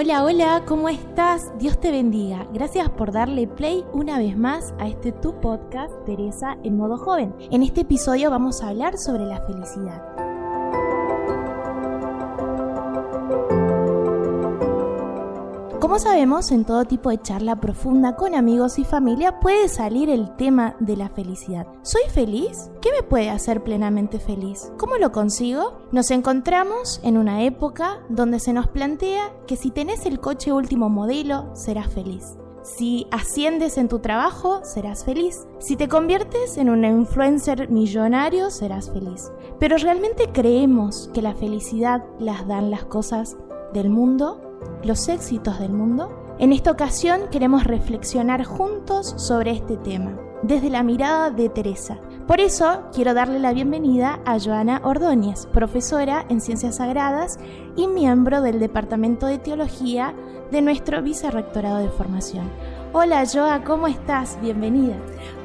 Hola, hola, ¿cómo estás? Dios te bendiga. Gracias por darle play una vez más a este tu podcast, Teresa en modo joven. En este episodio vamos a hablar sobre la felicidad. Como sabemos, en todo tipo de charla profunda con amigos y familia puede salir el tema de la felicidad. ¿Soy feliz? ¿Qué me puede hacer plenamente feliz? ¿Cómo lo consigo? Nos encontramos en una época donde se nos plantea que si tenés el coche último modelo, serás feliz. Si asciendes en tu trabajo, serás feliz. Si te conviertes en un influencer millonario, serás feliz. Pero ¿realmente creemos que la felicidad las dan las cosas del mundo? Los éxitos del mundo? En esta ocasión queremos reflexionar juntos sobre este tema, desde la mirada de Teresa. Por eso quiero darle la bienvenida a Joana Ordóñez, profesora en Ciencias Sagradas y miembro del Departamento de Teología de nuestro Vicerrectorado de Formación. Hola Joa, ¿cómo estás? Bienvenida.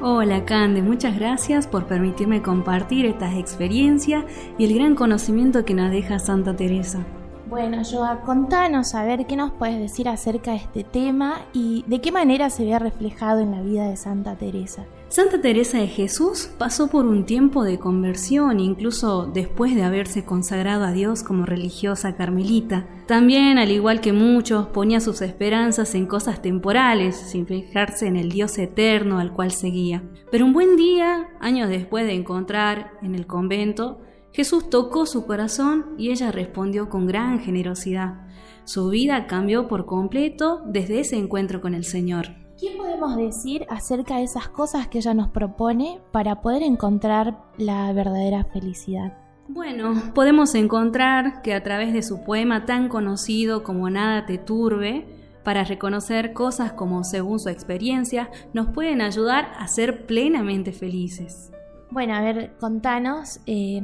Hola Cande, muchas gracias por permitirme compartir estas experiencias y el gran conocimiento que nos deja Santa Teresa. Bueno, Joa, contanos a ver qué nos puedes decir acerca de este tema y de qué manera se ve reflejado en la vida de Santa Teresa. Santa Teresa de Jesús pasó por un tiempo de conversión, incluso después de haberse consagrado a Dios como religiosa carmelita. También, al igual que muchos, ponía sus esperanzas en cosas temporales, sin fijarse en el Dios eterno al cual seguía. Pero un buen día, años después de encontrar en el convento, Jesús tocó su corazón y ella respondió con gran generosidad. Su vida cambió por completo desde ese encuentro con el Señor. ¿Qué podemos decir acerca de esas cosas que ella nos propone para poder encontrar la verdadera felicidad? Bueno, podemos encontrar que a través de su poema tan conocido como Nada te turbe, para reconocer cosas como según su experiencia, nos pueden ayudar a ser plenamente felices. Bueno, a ver, contanos eh,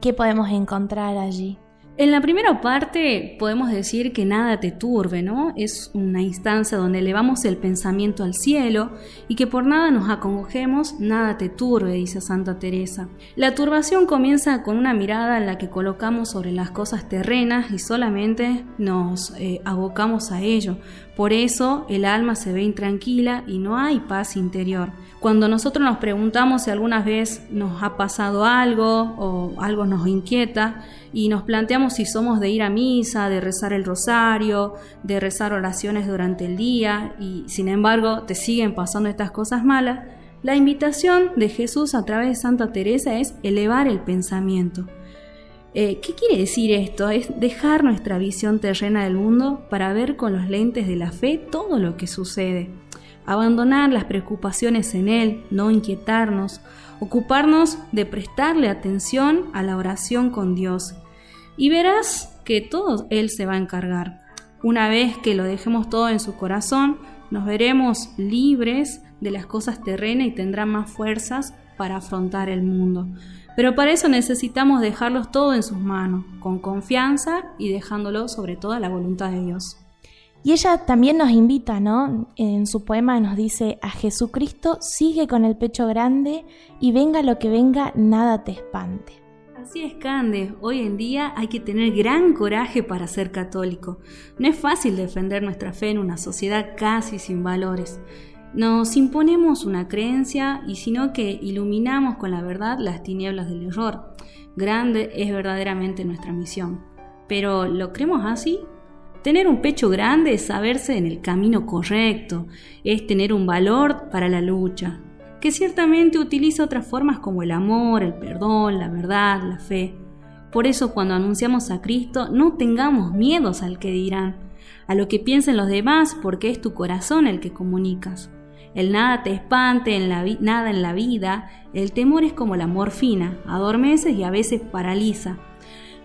¿Qué podemos encontrar allí? En la primera parte podemos decir que nada te turbe, ¿no? Es una instancia donde elevamos el pensamiento al cielo y que por nada nos acongojemos, nada te turbe, dice Santa Teresa. La turbación comienza con una mirada en la que colocamos sobre las cosas terrenas y solamente nos eh, abocamos a ello. Por eso el alma se ve intranquila y no hay paz interior. Cuando nosotros nos preguntamos si alguna vez nos ha pasado algo o algo nos inquieta y nos planteamos si somos de ir a misa, de rezar el rosario, de rezar oraciones durante el día y sin embargo te siguen pasando estas cosas malas, la invitación de Jesús a través de Santa Teresa es elevar el pensamiento. Eh, ¿Qué quiere decir esto? Es dejar nuestra visión terrena del mundo para ver con los lentes de la fe todo lo que sucede abandonar las preocupaciones en Él, no inquietarnos, ocuparnos de prestarle atención a la oración con Dios. Y verás que todo Él se va a encargar. Una vez que lo dejemos todo en su corazón, nos veremos libres de las cosas terrenas y tendrán más fuerzas para afrontar el mundo. Pero para eso necesitamos dejarlos todo en sus manos, con confianza y dejándolo sobre toda la voluntad de Dios. Y ella también nos invita, ¿no? En su poema nos dice, a Jesucristo sigue con el pecho grande y venga lo que venga, nada te espante. Así es, Cande. Hoy en día hay que tener gran coraje para ser católico. No es fácil defender nuestra fe en una sociedad casi sin valores. Nos imponemos una creencia y sino que iluminamos con la verdad las tinieblas del error. Grande es verdaderamente nuestra misión. Pero ¿lo creemos así? Tener un pecho grande es saberse en el camino correcto, es tener un valor para la lucha, que ciertamente utiliza otras formas como el amor, el perdón, la verdad, la fe. Por eso cuando anunciamos a Cristo no tengamos miedos al que dirán, a lo que piensen los demás porque es tu corazón el que comunicas. El nada te espante, en la nada en la vida, el temor es como la morfina, adormece y a veces paraliza.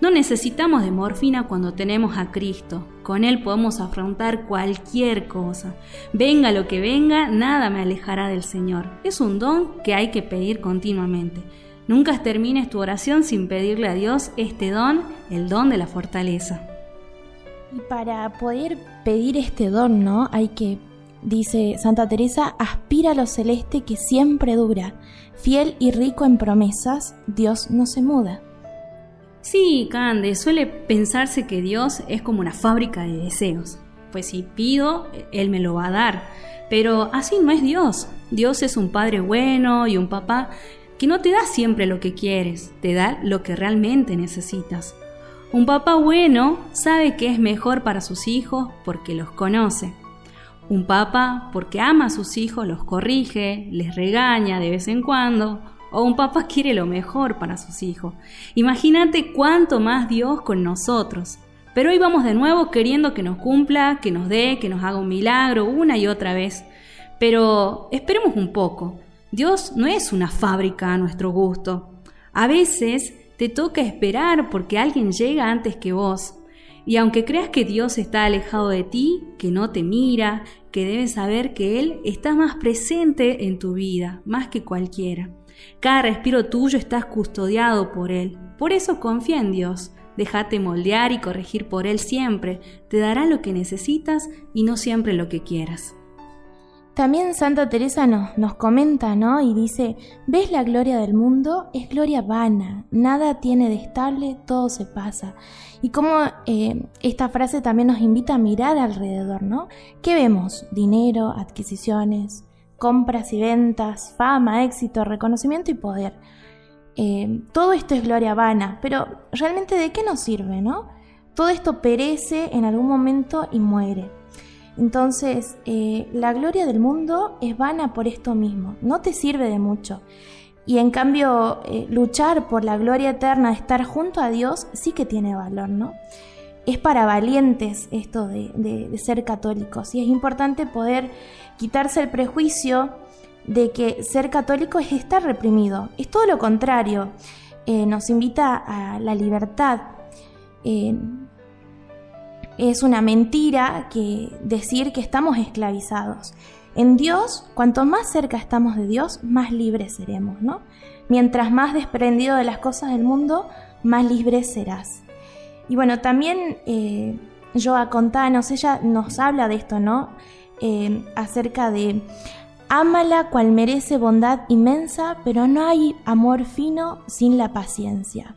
No necesitamos de morfina cuando tenemos a Cristo. Con Él podemos afrontar cualquier cosa. Venga lo que venga, nada me alejará del Señor. Es un don que hay que pedir continuamente. Nunca termines tu oración sin pedirle a Dios este don, el don de la fortaleza. Y para poder pedir este don, ¿no? Hay que, dice Santa Teresa, aspira a lo celeste que siempre dura. Fiel y rico en promesas, Dios no se muda. Sí, Cande, suele pensarse que Dios es como una fábrica de deseos. Pues si pido, Él me lo va a dar. Pero así no es Dios. Dios es un padre bueno y un papá que no te da siempre lo que quieres, te da lo que realmente necesitas. Un papá bueno sabe que es mejor para sus hijos porque los conoce. Un papá, porque ama a sus hijos, los corrige, les regaña de vez en cuando o un papá quiere lo mejor para sus hijos. Imagínate cuánto más Dios con nosotros. Pero hoy vamos de nuevo queriendo que nos cumpla, que nos dé, que nos haga un milagro una y otra vez. Pero esperemos un poco. Dios no es una fábrica a nuestro gusto. A veces te toca esperar porque alguien llega antes que vos. Y aunque creas que Dios está alejado de ti, que no te mira, que debes saber que Él está más presente en tu vida, más que cualquiera. Cada respiro tuyo está custodiado por Él. Por eso confía en Dios. Déjate moldear y corregir por Él siempre. Te dará lo que necesitas y no siempre lo que quieras. También Santa Teresa nos, nos, comenta, ¿no? Y dice, ¿ves la gloria del mundo? Es gloria vana, nada tiene de estable, todo se pasa. Y como eh, esta frase también nos invita a mirar alrededor, ¿no? ¿Qué vemos? Dinero, adquisiciones, compras y ventas, fama, éxito, reconocimiento y poder. Eh, todo esto es gloria vana, pero realmente ¿de qué nos sirve, no? Todo esto perece en algún momento y muere. Entonces, eh, la gloria del mundo es vana por esto mismo, no te sirve de mucho. Y en cambio, eh, luchar por la gloria eterna, estar junto a Dios, sí que tiene valor, ¿no? Es para valientes esto de ser católicos y es importante poder quitarse el prejuicio de que ser católico es estar reprimido. Es todo lo contrario. Eh, nos invita a la libertad. Eh, es una mentira que decir que estamos esclavizados. En Dios, cuanto más cerca estamos de Dios, más libres seremos, ¿no? Mientras más desprendido de las cosas del mundo, más libre serás. Y bueno, también eh, Joa Contanos, ella nos habla de esto, ¿no? Eh, acerca de Ámala cual merece bondad inmensa, pero no hay amor fino sin la paciencia.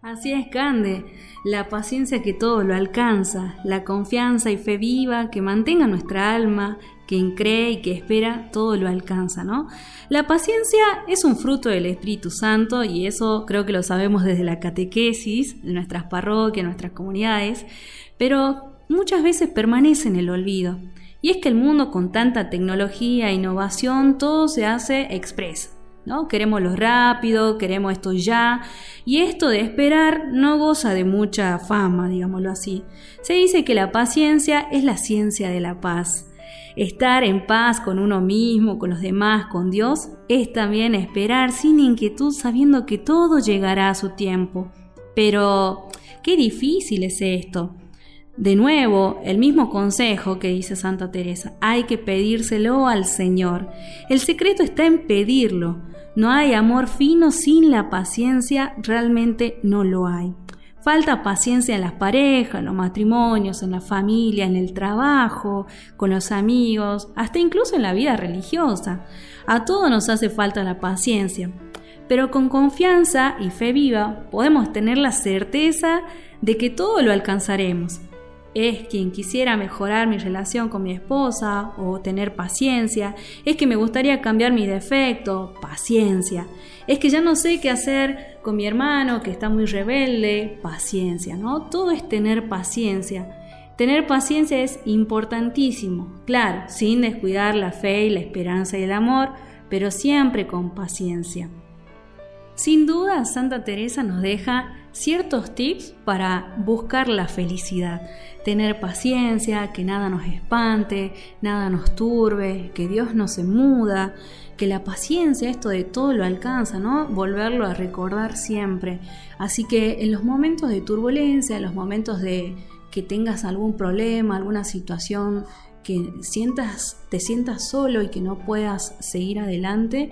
Así es, Cande, la paciencia que todo lo alcanza, la confianza y fe viva que mantenga nuestra alma, quien cree y que espera, todo lo alcanza, ¿no? La paciencia es un fruto del Espíritu Santo y eso creo que lo sabemos desde la catequesis, de nuestras parroquias, nuestras comunidades, pero muchas veces permanece en el olvido. Y es que el mundo con tanta tecnología e innovación, todo se hace express. ¿no? Queremos lo rápido, queremos esto ya, y esto de esperar no goza de mucha fama, digámoslo así. Se dice que la paciencia es la ciencia de la paz. Estar en paz con uno mismo, con los demás, con Dios, es también esperar sin inquietud sabiendo que todo llegará a su tiempo. Pero, qué difícil es esto. De nuevo, el mismo consejo que dice Santa Teresa, hay que pedírselo al Señor. El secreto está en pedirlo. No hay amor fino sin la paciencia, realmente no lo hay. Falta paciencia en las parejas, en los matrimonios, en la familia, en el trabajo, con los amigos, hasta incluso en la vida religiosa. A todos nos hace falta la paciencia. Pero con confianza y fe viva podemos tener la certeza de que todo lo alcanzaremos es quien quisiera mejorar mi relación con mi esposa o tener paciencia, es que me gustaría cambiar mi defecto, paciencia, es que ya no sé qué hacer con mi hermano que está muy rebelde, paciencia, ¿no? Todo es tener paciencia. Tener paciencia es importantísimo, claro, sin descuidar la fe y la esperanza y el amor, pero siempre con paciencia. Sin duda, Santa Teresa nos deja ciertos tips para buscar la felicidad. Tener paciencia, que nada nos espante, nada nos turbe, que Dios no se muda, que la paciencia, esto de todo lo alcanza, ¿no? Volverlo a recordar siempre. Así que en los momentos de turbulencia, en los momentos de que tengas algún problema, alguna situación que sientas, te sientas solo y que no puedas seguir adelante,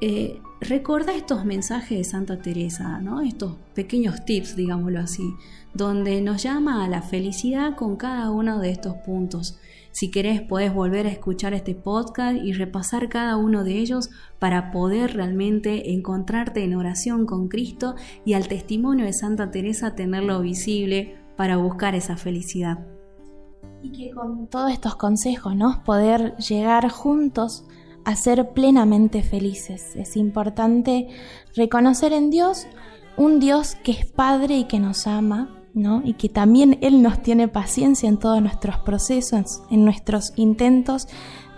eh, recuerda estos mensajes de Santa Teresa, ¿no? estos pequeños tips, digámoslo así, donde nos llama a la felicidad con cada uno de estos puntos. Si querés, podés volver a escuchar este podcast y repasar cada uno de ellos para poder realmente encontrarte en oración con Cristo y al testimonio de Santa Teresa tenerlo visible para buscar esa felicidad. Y que con todos estos consejos, ¿no? Poder llegar juntos ser plenamente felices. Es importante reconocer en Dios un Dios que es Padre y que nos ama, ¿no? Y que también Él nos tiene paciencia en todos nuestros procesos, en nuestros intentos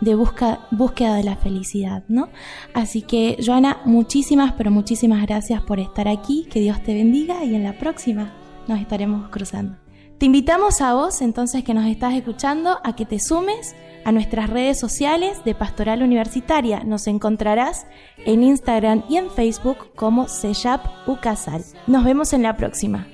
de busca, búsqueda de la felicidad, ¿no? Así que, Joana, muchísimas, pero muchísimas gracias por estar aquí. Que Dios te bendiga y en la próxima nos estaremos cruzando. Te invitamos a vos, entonces, que nos estás escuchando, a que te sumes a nuestras redes sociales de Pastoral Universitaria. Nos encontrarás en Instagram y en Facebook como Seyap Ucasal. Nos vemos en la próxima.